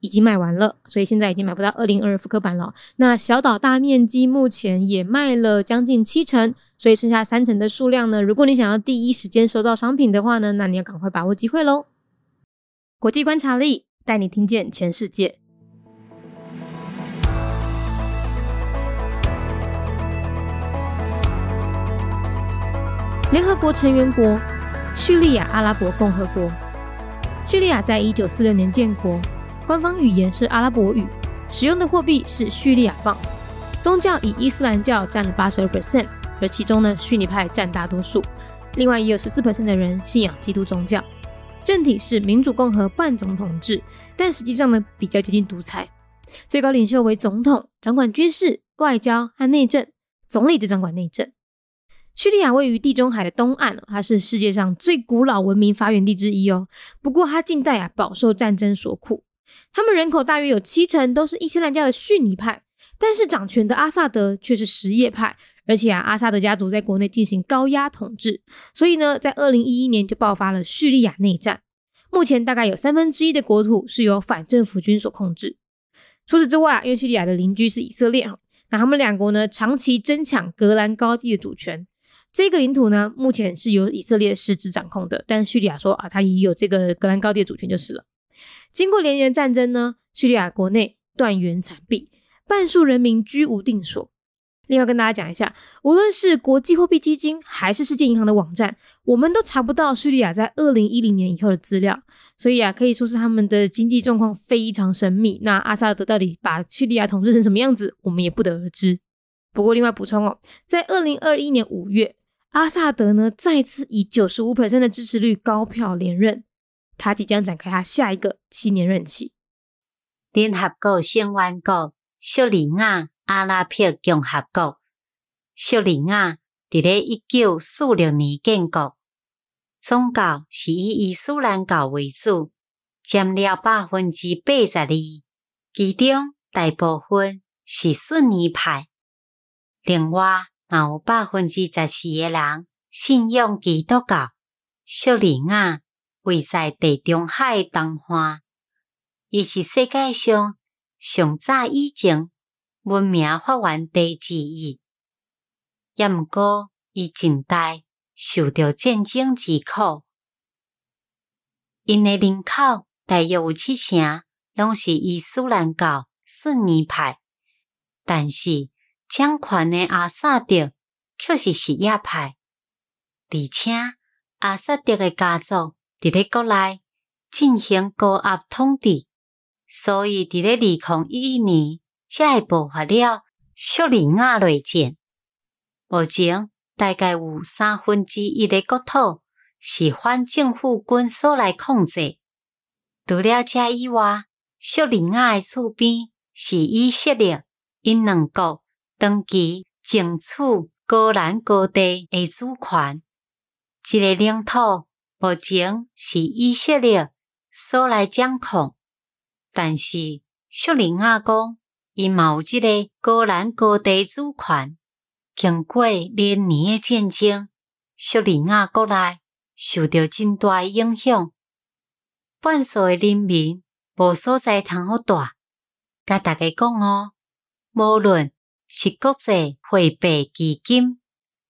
已经卖完了，所以现在已经买不到二零二复刻版了。那小岛大面积目前也卖了将近七成，所以剩下三成的数量呢？如果你想要第一时间收到商品的话呢，那你要赶快把握机会喽！国际观察力带你听见全世界。联合国成员国叙利亚阿拉伯共和国，叙利亚在一九四六年建国。官方语言是阿拉伯语，使用的货币是叙利亚镑，宗教以伊斯兰教占了八十二 percent，而其中呢，逊尼派占大多数，另外也有十四 percent 的人信仰基督宗教。政体是民主共和半总统制，但实际上呢，比较接近独裁。最高领袖为总统，掌管军事、外交和内政，总理则掌管内政。叙利亚位于地中海的东岸，它是世界上最古老文明发源地之一哦。不过它近代啊，饱受战争所苦。他们人口大约有七成都是伊斯兰教的逊尼派，但是掌权的阿萨德却是什叶派，而且啊，阿萨德家族在国内进行高压统治，所以呢，在二零一一年就爆发了叙利亚内战。目前大概有三分之一的国土是由反政府军所控制。除此之外啊，因为叙利亚的邻居是以色列啊，那他们两国呢长期争抢格兰高地的主权，这个领土呢目前是由以色列实质掌控的，但叙利亚说啊，他也有这个格兰高地的主权就是了。经过连年战争呢，叙利亚国内断垣残壁，半数人民居无定所。另外跟大家讲一下，无论是国际货币基金还是世界银行的网站，我们都查不到叙利亚在二零一零年以后的资料，所以啊，可以说是他们的经济状况非常神秘。那阿萨德到底把叙利亚统治成什么样子，我们也不得而知。不过另外补充哦，在二零二一年五月，阿萨德呢再次以九十五的支持率高票连任。他即将展开他下一个七年任期。联合国成员国叙利亚阿拉伯共和国，叙利亚伫咧一九四六年建国，宗教是以伊斯兰教为主，占了百分之八十二，其中大部分是逊尼派。另外，也有百分之十四个人信仰基督教。叙利亚。位在地中海东岸，伊是世界上上早以前文明发源地之一。也毋过，伊近代受到战争之苦，因诶人口大约有七成拢是伊斯兰教逊尼派，但是掌权诶阿萨德却是什叶派，而且阿萨德诶家族。伫咧国内进行高压统治，所以伫咧二零一一年才会爆发了叙利亚内战。目前大概有三分之一的国土是反政府军所来控制。除了这以外，叙利亚的厝边是以色列，因两国长期争取高兰高地的主权，一个领土。目前是以色列所来掌控，但是叙利亚讲伊嘛有即个高兰高地主权。经过连年的战争，叙利亚国内受到真大诶影响，半数诶人民无所在通好住。甲大家讲哦，无论是国际货币基金，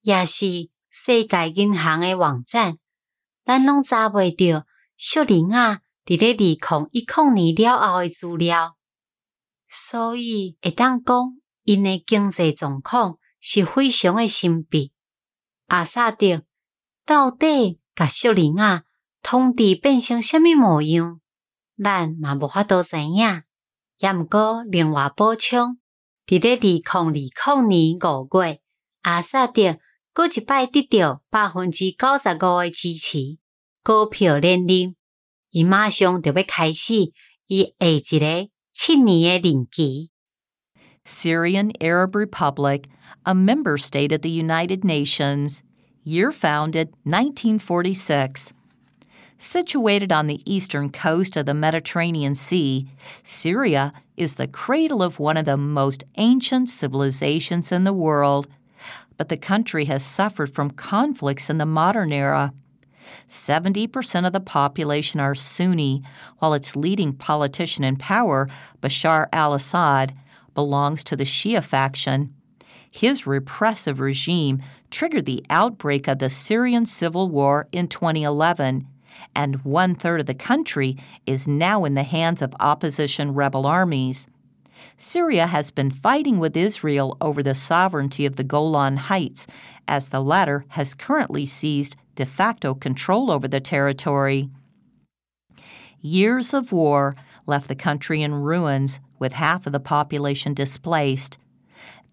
也是世界银行诶网站。咱拢查袂着叙利亚伫咧二零一零年了后诶资料，所以会当讲因诶经济状况是非常诶神秘。阿萨德到底甲叙利亚统治变成虾米模样，咱嘛无法度知影。也毋过另外补充，伫咧二零二零年五月，阿萨德。过一摆得到百分之九十五的支持，高票连任，伊马上就要开始伊下一个七年的任期。Syrian Arab Republic, a member state of the United Nations, Year founded 1946. Situated on the eastern coast of the Mediterranean Sea, Syria is the cradle of one of the most ancient civilizations in the world. but the country has suffered from conflicts in the modern era. 70% of the population are Sunni, while its leading politician in power, Bashar al Assad, belongs to the Shia faction. His repressive regime triggered the outbreak of the Syrian civil war in 2011 and one third of the country is now in the hands of opposition rebel armies. Syria has been fighting with Israel over the sovereignty of the Golan Heights, as the latter has currently seized de facto control over the territory. Years of war left the country in ruins, with half of the population displaced.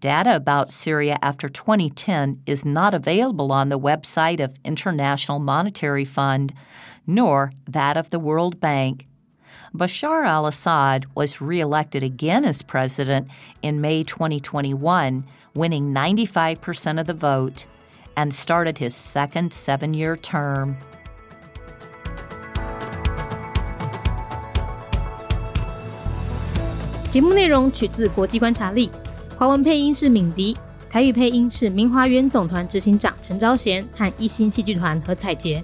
Data about Syria after 2010 is not available on the website of International Monetary Fund, nor that of the World Bank. Bashar al Assad was reelected again as president in May 2021, winning 95% of the vote, and started his second seven year term. 节目内容取自国际观察力，华文配音是敏迪，台语配音是明华园总团执行长陈昭贤和一星戏剧团何彩杰。